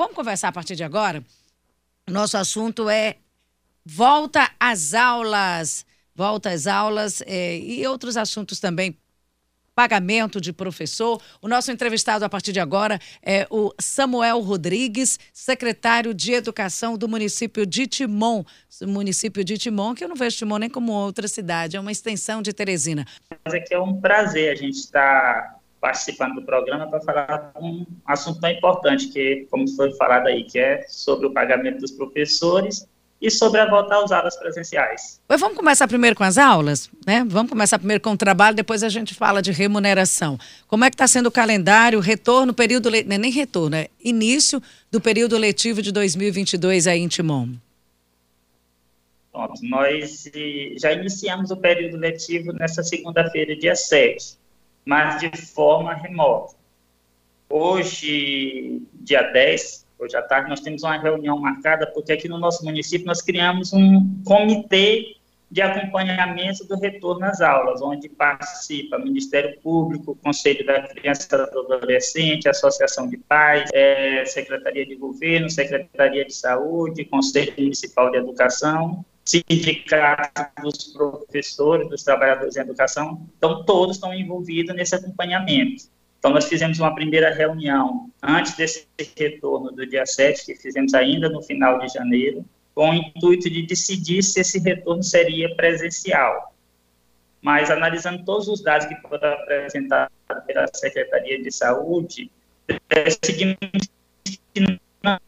vamos conversar a partir de agora? Nosso assunto é volta às aulas. Volta às aulas é, e outros assuntos também pagamento de professor. O nosso entrevistado a partir de agora é o Samuel Rodrigues, secretário de Educação do município de Timon. Município de Timon, que eu não vejo Timon nem como outra cidade, é uma extensão de Teresina. Mas que é um prazer a gente estar participando do programa para falar um assunto tão importante que, como foi falado aí, que é sobre o pagamento dos professores e sobre a volta às aulas presenciais. Pois vamos começar primeiro com as aulas, né? Vamos começar primeiro com o trabalho, depois a gente fala de remuneração. Como é que está sendo o calendário, retorno, período, le... não é nem retorno, é início do período letivo de 2022 aí em Timon? Pronto, nós já iniciamos o período letivo nessa segunda-feira, dia 7, mas de forma remota. Hoje, dia 10, hoje à tarde, nós temos uma reunião marcada, porque aqui no nosso município nós criamos um comitê de acompanhamento do retorno às aulas, onde participa Ministério Público, Conselho da Criança e do Adolescente, Associação de Pais, é, Secretaria de Governo, Secretaria de Saúde, Conselho Municipal de Educação, sindicatos dos professores, dos trabalhadores em educação, então todos estão envolvidos nesse acompanhamento. Então, nós fizemos uma primeira reunião antes desse retorno do dia 7, que fizemos ainda no final de janeiro, com o intuito de decidir se esse retorno seria presencial. Mas, analisando todos os dados que foram apresentados pela Secretaria de Saúde, decidimos que não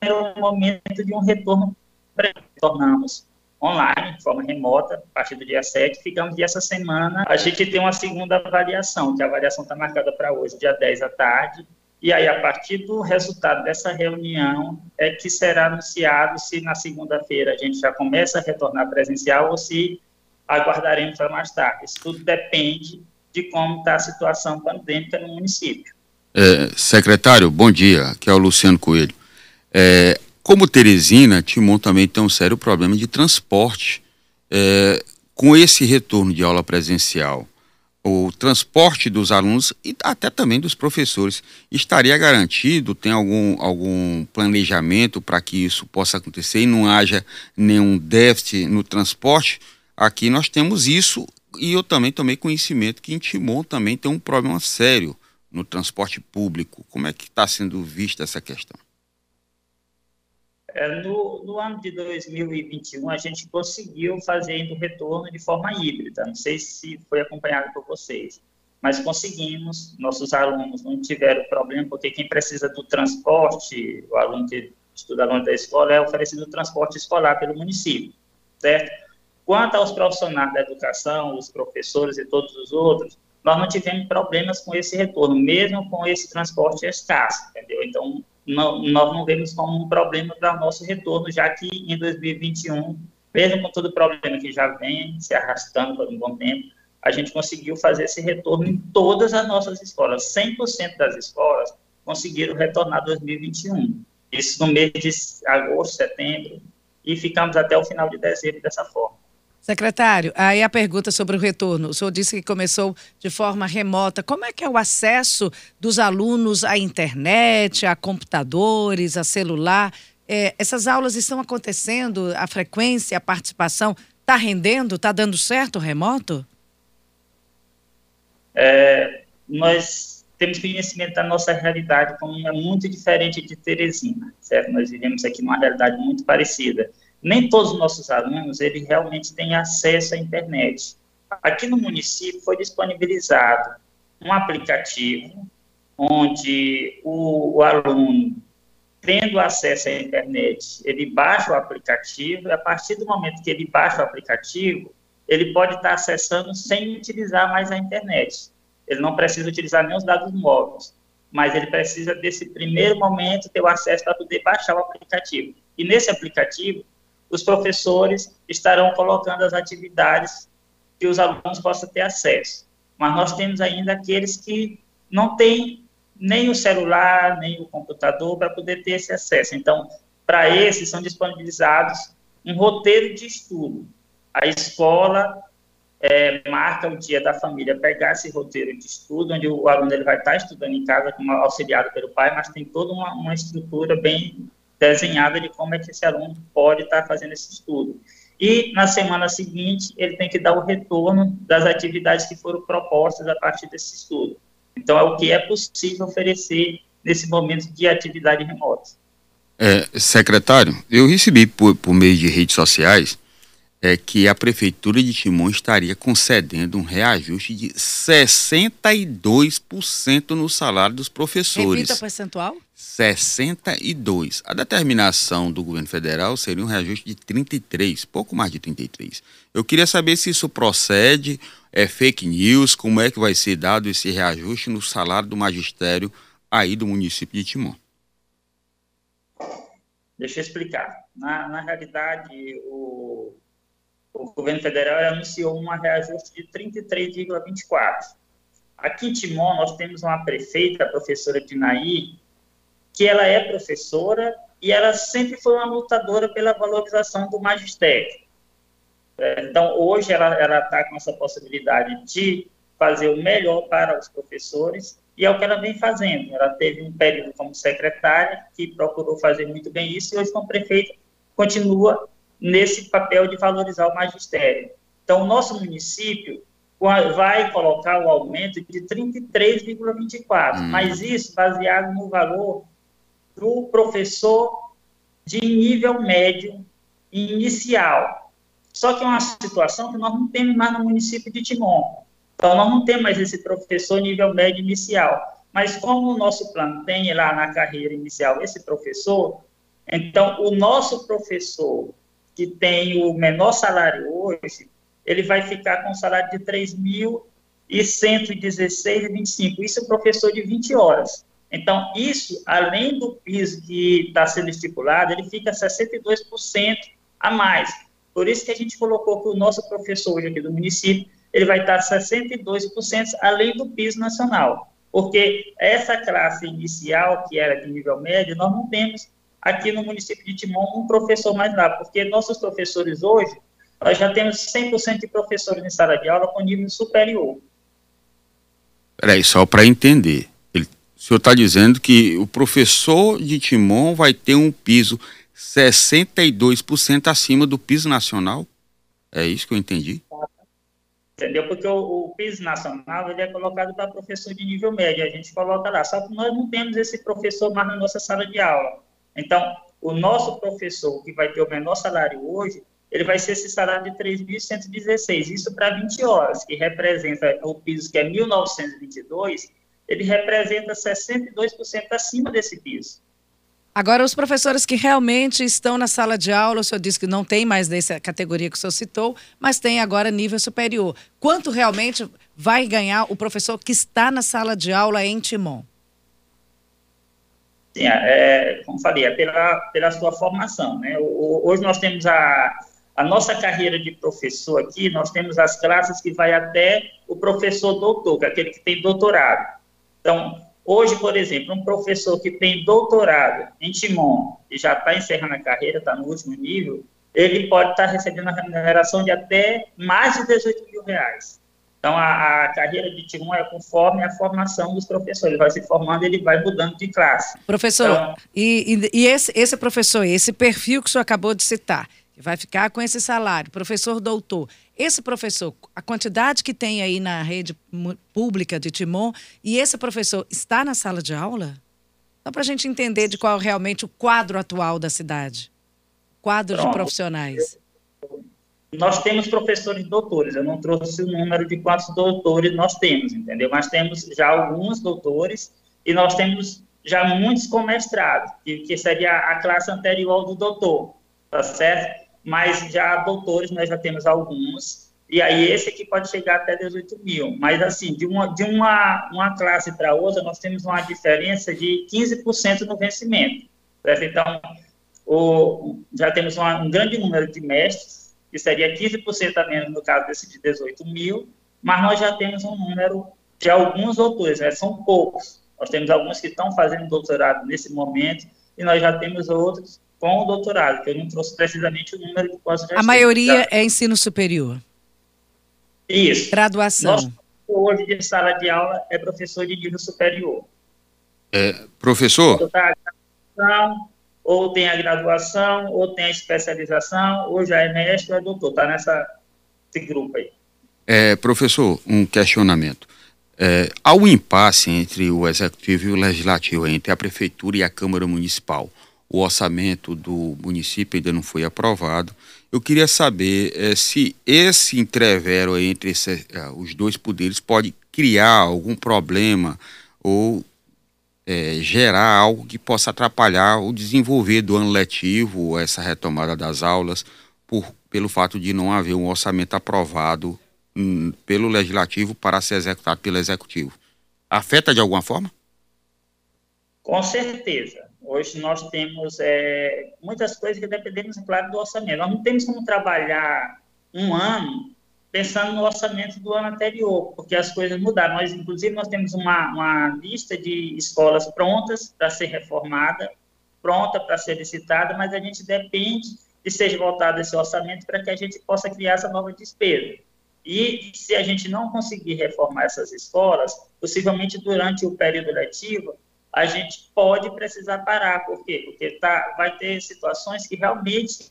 era o momento de um retorno presencial. Tornamos online, de forma remota, a partir do dia 7. Ficamos e essa semana a gente tem uma segunda avaliação, que a avaliação está marcada para hoje, dia 10 da tarde. E aí, a partir do resultado dessa reunião, é que será anunciado se na segunda-feira a gente já começa a retornar presencial ou se aguardaremos para mais tarde. Isso tudo depende de como está a situação pandêmica no município. É, secretário, bom dia. Aqui é o Luciano Coelho. É, como Teresina, Timon também tem um sério problema de transporte. É, com esse retorno de aula presencial, o transporte dos alunos e até também dos professores estaria garantido? Tem algum, algum planejamento para que isso possa acontecer e não haja nenhum déficit no transporte? Aqui nós temos isso e eu também tomei conhecimento que em Timon também tem um problema sério no transporte público. Como é que está sendo vista essa questão? É, no, no, ano de 2021, a gente conseguiu fazer o retorno de forma híbrida. Não sei se foi acompanhado por vocês, mas conseguimos. Nossos alunos não tiveram problema, porque quem precisa do transporte, o aluno que estuda longe da escola, é oferecido transporte escolar pelo município, certo? Quanto aos profissionais da educação, os professores e todos os outros, nós não tivemos problemas com esse retorno, mesmo com esse transporte escasso, entendeu? Então, não, nós não vemos como um problema para o nosso retorno, já que em 2021, mesmo com todo o problema que já vem se arrastando por um bom tempo, a gente conseguiu fazer esse retorno em todas as nossas escolas. 100% das escolas conseguiram retornar 2021. Isso no mês de agosto, setembro, e ficamos até o final de dezembro dessa forma. Secretário, aí a pergunta sobre o retorno. O senhor disse que começou de forma remota. Como é que é o acesso dos alunos à internet, a computadores, a celular? É, essas aulas estão acontecendo, a frequência, a participação está rendendo, está dando certo o remoto? É, nós temos conhecimento da nossa realidade como é muito diferente de Teresina, certo? Nós vivemos aqui numa realidade muito parecida nem todos os nossos alunos eles realmente têm acesso à internet. Aqui no município foi disponibilizado um aplicativo onde o, o aluno, tendo acesso à internet, ele baixa o aplicativo e a partir do momento que ele baixa o aplicativo, ele pode estar acessando sem utilizar mais a internet. Ele não precisa utilizar nem os dados móveis, mas ele precisa desse primeiro momento ter o acesso para poder baixar o aplicativo. E nesse aplicativo, os professores estarão colocando as atividades que os alunos possam ter acesso. Mas nós temos ainda aqueles que não têm nem o celular, nem o computador para poder ter esse acesso. Então, para esses, são disponibilizados um roteiro de estudo. A escola é, marca o dia da família pegar esse roteiro de estudo, onde o aluno ele vai estar estudando em casa, auxiliado pelo pai, mas tem toda uma, uma estrutura bem desenhada de como é que esse aluno pode estar fazendo esse estudo. E na semana seguinte, ele tem que dar o retorno das atividades que foram propostas a partir desse estudo. Então, é o que é possível oferecer nesse momento de atividade remota. É, secretário, eu recebi por, por meio de redes sociais é que a Prefeitura de Timon estaria concedendo um reajuste de 62% no salário dos professores. Repita percentual? 62. A determinação do governo federal seria um reajuste de 33, pouco mais de 33. Eu queria saber se isso procede, é fake news, como é que vai ser dado esse reajuste no salário do magistério aí do município de Timon. Deixa eu explicar. Na, na realidade, o, o governo federal anunciou um reajuste de 33,24. Aqui em Timon, nós temos uma prefeita, a professora Dinaí, que ela é professora e ela sempre foi uma lutadora pela valorização do magistério. É, então, hoje ela está com essa possibilidade de fazer o melhor para os professores e é o que ela vem fazendo. Ela teve um período como secretária, que procurou fazer muito bem isso, e hoje, como prefeita, continua nesse papel de valorizar o magistério. Então, o nosso município vai colocar o aumento de 33,24, hum. mas isso baseado no valor do professor de nível médio inicial. Só que é uma situação que nós não temos mais no município de Timon. Então, nós não temos mais esse professor nível médio inicial. Mas como o nosso plano tem lá na carreira inicial esse professor, então o nosso professor que tem o menor salário hoje, ele vai ficar com um salário de 3.116,25. Isso é professor de 20 horas. Então, isso, além do piso que está sendo estipulado, ele fica 62% a mais. Por isso que a gente colocou que o nosso professor hoje aqui do município, ele vai estar 62% além do piso nacional. Porque essa classe inicial, que era de nível médio, nós não temos aqui no município de Timon um professor mais lá, porque nossos professores hoje, nós já temos 100% de professores em sala de aula com nível superior. Peraí, só para entender. Ele, o senhor está dizendo que o professor de Timon vai ter um piso 62% acima do piso nacional? É isso que eu entendi? Entendeu? Porque o, o piso nacional ele é colocado para professor de nível médio, a gente coloca lá. Só que nós não temos esse professor mais na nossa sala de aula. Então, o nosso professor, que vai ter o menor salário hoje, ele vai ser esse salário de 3.116, isso para 20 horas, que representa o piso que é 1.922, ele representa 62% acima desse piso. Agora, os professores que realmente estão na sala de aula, o senhor disse que não tem mais dessa categoria que o senhor citou, mas tem agora nível superior. Quanto realmente vai ganhar o professor que está na sala de aula em Timon? Sim, é, é, como falei, é pela, pela sua formação. Né? Hoje nós temos a, a nossa carreira de professor aqui, nós temos as classes que vai até o professor doutor, que é aquele que tem doutorado. Então, hoje, por exemplo, um professor que tem doutorado em Timon e já está encerrando a carreira, está no último nível, ele pode estar tá recebendo a remuneração de até mais de 18 mil reais. Então, a, a carreira de T1 é conforme a formação dos professores. Ele vai se formando, ele vai mudando de classe. Professor, então, e, e, e, esse, esse professor, esse perfil que o senhor acabou de citar, que vai ficar com esse salário, professor doutor, esse professor, a quantidade que tem aí na rede pública de Timon, e esse professor está na sala de aula? Só para a gente entender de qual é realmente o quadro atual da cidade. Quadro Pronto. de profissionais. Nós temos professores doutores, eu não trouxe o número de quantos doutores nós temos, entendeu? Mas temos já alguns doutores e nós temos já muitos com mestrado, que, seria a classe anterior do doutor, tá certo? Mas já doutores nós já temos alguns, e aí esse aqui pode chegar até 18 mil. Mas assim, de uma, de uma, uma classe para outra, nós temos uma diferença de 15% no vencimento. Certo? Então, o, já temos uma, um grande número de mestres, que seria 15% a menos no caso desse de 18 mil, mas nós já temos um número de alguns autores, né? são poucos. Nós temos alguns que estão fazendo doutorado nesse momento e nós já temos outros com o doutorado, que eu não trouxe precisamente o número de quantos já A maioria tá? é ensino superior. Isso. Graduação. Nosso hoje de sala de aula é professor de nível superior. É, professor? Ou, tá ou tem a graduação, ou tem a especialização, ou já é mestre ou é doutor. Está nessa esse grupo aí. É, professor, um questionamento. É, há um impasse entre o executivo e o legislativo, entre a prefeitura e a Câmara Municipal. O orçamento do município ainda não foi aprovado. Eu queria saber é, se esse entrevero entre esse, é, os dois poderes pode criar algum problema ou é, gerar algo que possa atrapalhar o desenvolver do ano letivo, essa retomada das aulas, por, pelo fato de não haver um orçamento aprovado hum, pelo legislativo para ser executado pelo executivo. Afeta de alguma forma? Com certeza. Hoje nós temos é, muitas coisas que dependemos, claro, do orçamento. Nós não temos como trabalhar um ano pensando no orçamento do ano anterior, porque as coisas mudaram. Nós, inclusive, nós temos uma, uma lista de escolas prontas para ser reformada, pronta para ser licitada, mas a gente depende que seja voltado esse orçamento para que a gente possa criar essa nova despesa. E se a gente não conseguir reformar essas escolas, possivelmente durante o período letivo, a gente pode precisar parar. Por quê? Porque tá, vai ter situações que realmente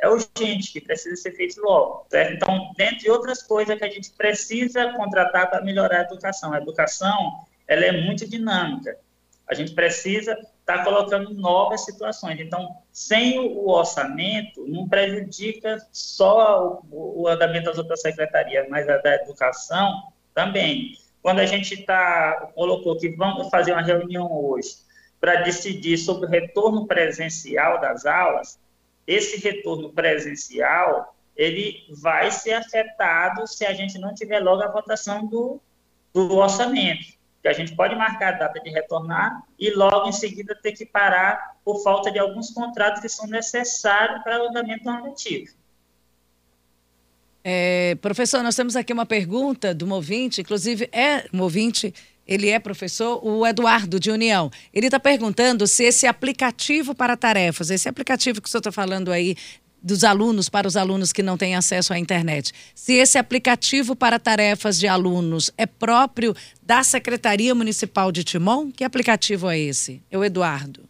é urgente, que precisa ser feito logo. Certo? Então, dentre outras coisas que a gente precisa contratar para melhorar a educação. A educação ela é muito dinâmica. A gente precisa está colocando novas situações. Então, sem o orçamento, não prejudica só o, o andamento das outras secretarias, mas a da educação também. Quando a gente tá, colocou que vamos fazer uma reunião hoje para decidir sobre o retorno presencial das aulas, esse retorno presencial ele vai ser afetado se a gente não tiver logo a votação do, do orçamento que a gente pode marcar a data de retornar e logo em seguida ter que parar por falta de alguns contratos que são necessários para o andamento normativo. É, professor, nós temos aqui uma pergunta do Movinte, inclusive é um ele é professor, o Eduardo de União. Ele está perguntando se esse aplicativo para tarefas, esse aplicativo que o senhor está falando aí, dos alunos para os alunos que não têm acesso à internet. Se esse aplicativo para tarefas de alunos é próprio da Secretaria Municipal de Timon, que aplicativo é esse? É o Eduardo.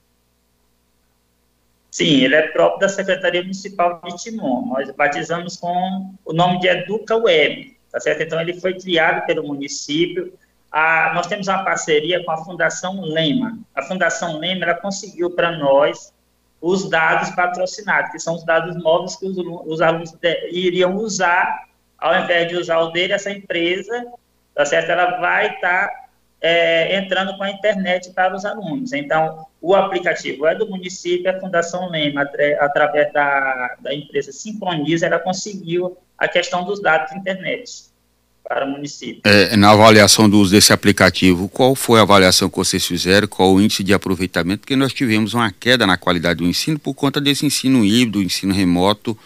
Sim, ele é próprio da Secretaria Municipal de Timon. Nós batizamos com o nome de Educa Web, tá certo? Então ele foi criado pelo município. A, nós temos uma parceria com a Fundação Lema. A Fundação Lema ela conseguiu para nós os dados patrocinados, que são os dados móveis que os, os alunos de, iriam usar, ao invés de usar o dele, essa empresa, tá certo? Ela vai estar tá, é, entrando com a internet para os alunos. Então, o aplicativo é do município, a Fundação Lema, através da, da empresa Sincroniza, ela conseguiu a questão dos dados de internet para o município. É, na avaliação do uso desse aplicativo, qual foi a avaliação que vocês fizeram? Qual o índice de aproveitamento? Porque nós tivemos uma queda na qualidade do ensino por conta desse ensino híbrido, ensino remoto,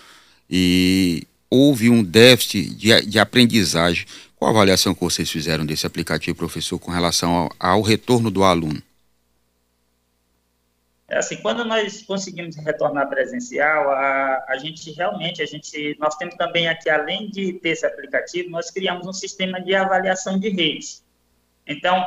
e houve um déficit de, de aprendizagem. Qual a avaliação que vocês fizeram desse aplicativo, professor, com relação ao, ao retorno do aluno? É assim, quando nós conseguimos retornar presencial, a, a gente realmente, a gente, nós temos também aqui, além de ter esse aplicativo, nós criamos um sistema de avaliação de redes. Então,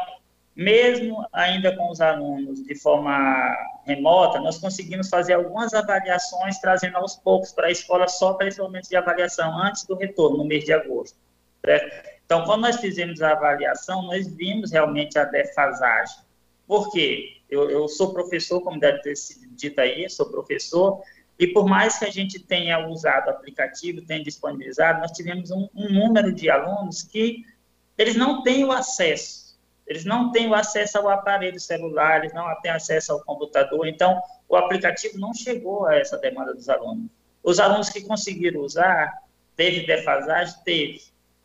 mesmo ainda com os alunos de forma remota, nós conseguimos fazer algumas avaliações, trazendo aos poucos para a escola só para esse momento de avaliação, antes do retorno, no mês de agosto. Certo? Então, quando nós fizemos a avaliação, nós vimos realmente a defasagem. Por quê? Eu, eu sou professor, como deve ter sido dito aí, sou professor, e por mais que a gente tenha usado o aplicativo, tenha disponibilizado, nós tivemos um, um número de alunos que eles não têm o acesso, eles não têm o acesso ao aparelho celular, eles não têm acesso ao computador, então o aplicativo não chegou a essa demanda dos alunos. Os alunos que conseguiram usar, teve defasagem? Teve,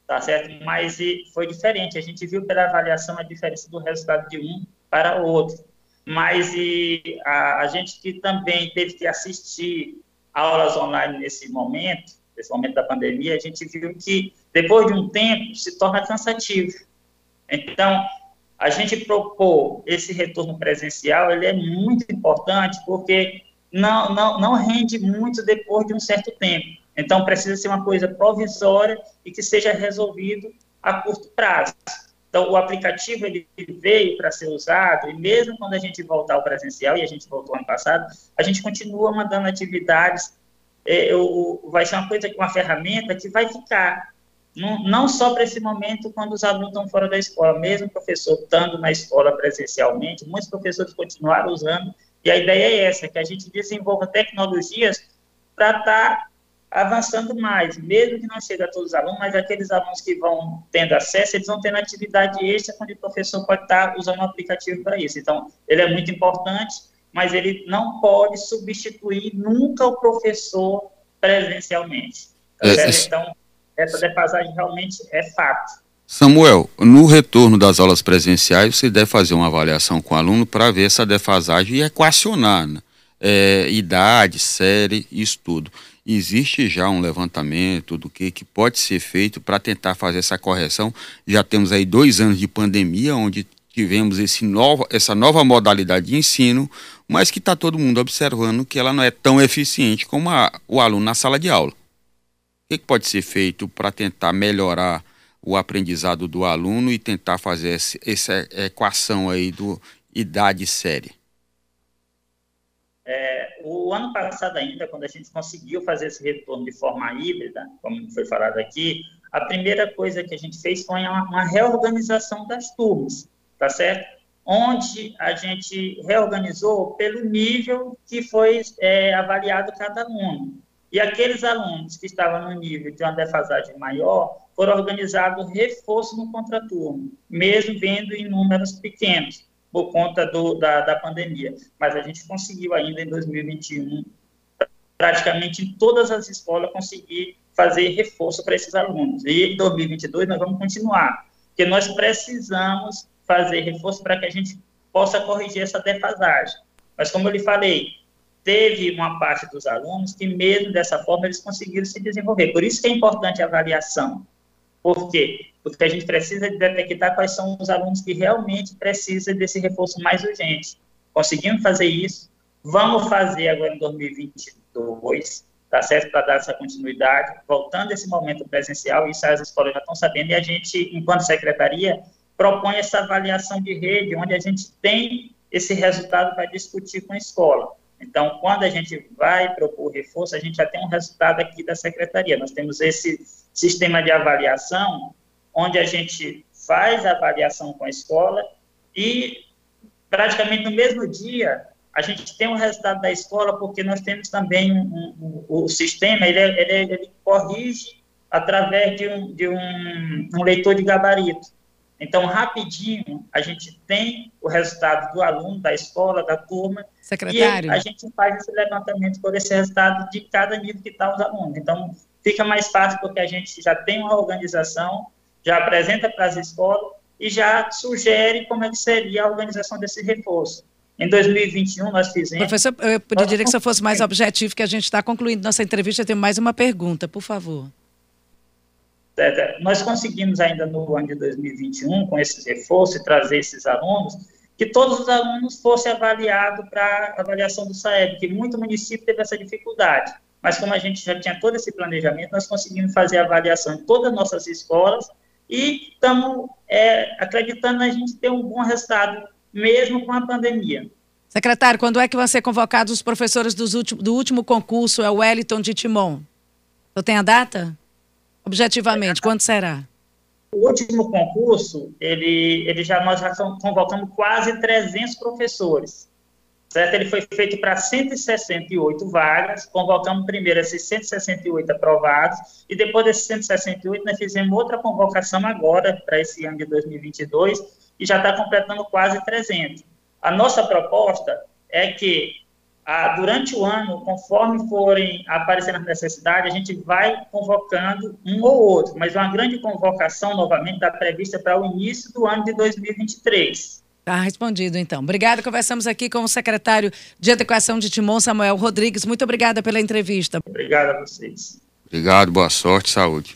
tá certo? Mas foi diferente, a gente viu pela avaliação a diferença do resultado de um para o outro mas e a, a gente que também teve que assistir aulas online nesse momento, nesse momento da pandemia, a gente viu que depois de um tempo se torna cansativo. Então, a gente propor esse retorno presencial, ele é muito importante porque não, não, não rende muito depois de um certo tempo. Então, precisa ser uma coisa provisória e que seja resolvido a curto prazo. Então, o aplicativo ele veio para ser usado, e mesmo quando a gente voltar ao presencial, e a gente voltou ano passado, a gente continua mandando atividades. É, eu, vai ser uma coisa, uma ferramenta que vai ficar. Não, não só para esse momento, quando os alunos estão fora da escola, mesmo o professor estando na escola presencialmente, muitos professores continuaram usando, e a ideia é essa, que a gente desenvolva tecnologias para estar tá avançando mais, mesmo que não chegue a todos os alunos, mas aqueles alunos que vão tendo acesso, eles vão tendo atividade extra, onde o professor pode estar usando o aplicativo para isso. Então, ele é muito importante, mas ele não pode substituir nunca o professor presencialmente. Tá é, então, essa defasagem realmente é fato. Samuel, no retorno das aulas presenciais, você deve fazer uma avaliação com o aluno para ver essa defasagem e equacionar né? é, idade, série, isso tudo existe já um levantamento do que, que pode ser feito para tentar fazer essa correção. Já temos aí dois anos de pandemia, onde tivemos esse novo, essa nova modalidade de ensino, mas que está todo mundo observando que ela não é tão eficiente como a, o aluno na sala de aula. O que, que pode ser feito para tentar melhorar o aprendizado do aluno e tentar fazer essa equação aí do idade série? É, o ano passado ainda, quando a gente conseguiu fazer esse retorno de forma híbrida, como foi falado aqui, a primeira coisa que a gente fez foi uma, uma reorganização das turmas, tá certo? Onde a gente reorganizou pelo nível que foi é, avaliado cada aluno. E aqueles alunos que estavam no nível de uma defasagem maior foram organizados reforço no contraturno, mesmo vendo em números pequenos por conta do, da, da pandemia. Mas a gente conseguiu ainda em 2021, praticamente em todas as escolas, conseguir fazer reforço para esses alunos. E em 2022 nós vamos continuar, porque nós precisamos fazer reforço para que a gente possa corrigir essa defasagem. Mas como eu lhe falei, teve uma parte dos alunos que mesmo dessa forma eles conseguiram se desenvolver. Por isso que é importante a avaliação. Por Porque a gente precisa detectar quais são os alunos que realmente precisam desse reforço mais urgente. Conseguimos fazer isso, vamos fazer agora em 2022, tá certo? Para dar essa continuidade, voltando esse momento presencial, isso as escolas já estão sabendo, e a gente, enquanto secretaria, propõe essa avaliação de rede, onde a gente tem esse resultado para discutir com a escola. Então, quando a gente vai propor reforço, a gente já tem um resultado aqui da secretaria. Nós temos esse sistema de avaliação, onde a gente faz a avaliação com a escola e, praticamente no mesmo dia, a gente tem o resultado da escola, porque nós temos também um, um, o sistema, ele, ele, ele corrige através de um, de um, um leitor de gabarito. Então, rapidinho, a gente tem o resultado do aluno, da escola, da turma, Secretário. e a gente faz esse levantamento por esse resultado de cada nível que está os alunos. Então, fica mais fácil porque a gente já tem uma organização, já apresenta para as escolas e já sugere como é que seria a organização desse reforço. Em 2021, nós fizemos. Professor, eu pediria que você fosse mais objetivo, que a gente está concluindo nossa entrevista. Eu tenho mais uma pergunta, por favor. Nós conseguimos ainda no ano de 2021, com esses reforços e trazer esses alunos, que todos os alunos fossem avaliados para avaliação do SAEB, que muito município teve essa dificuldade. Mas como a gente já tinha todo esse planejamento, nós conseguimos fazer a avaliação em todas as nossas escolas e estamos é, acreditando a gente ter um bom resultado, mesmo com a pandemia. Secretário, quando é que vão ser convocados os professores último, do último concurso, é o Wellington de Timon? Eu tenho a data? Objetivamente, quando será? O último concurso, ele, ele já, nós já convocamos quase 300 professores. Certo? Ele foi feito para 168 vagas, convocamos primeiro esses 168 aprovados, e depois desses 168 nós fizemos outra convocação agora, para esse ano de 2022, e já está completando quase 300. A nossa proposta é que ah, durante o ano, conforme forem aparecendo as necessidades, a gente vai convocando um ou outro, mas uma grande convocação, novamente, está prevista para o início do ano de 2023. Está respondido, então. Obrigada. Conversamos aqui com o secretário de Adequação de Timon, Samuel Rodrigues. Muito obrigada pela entrevista. Obrigado a vocês. Obrigado, boa sorte, saúde.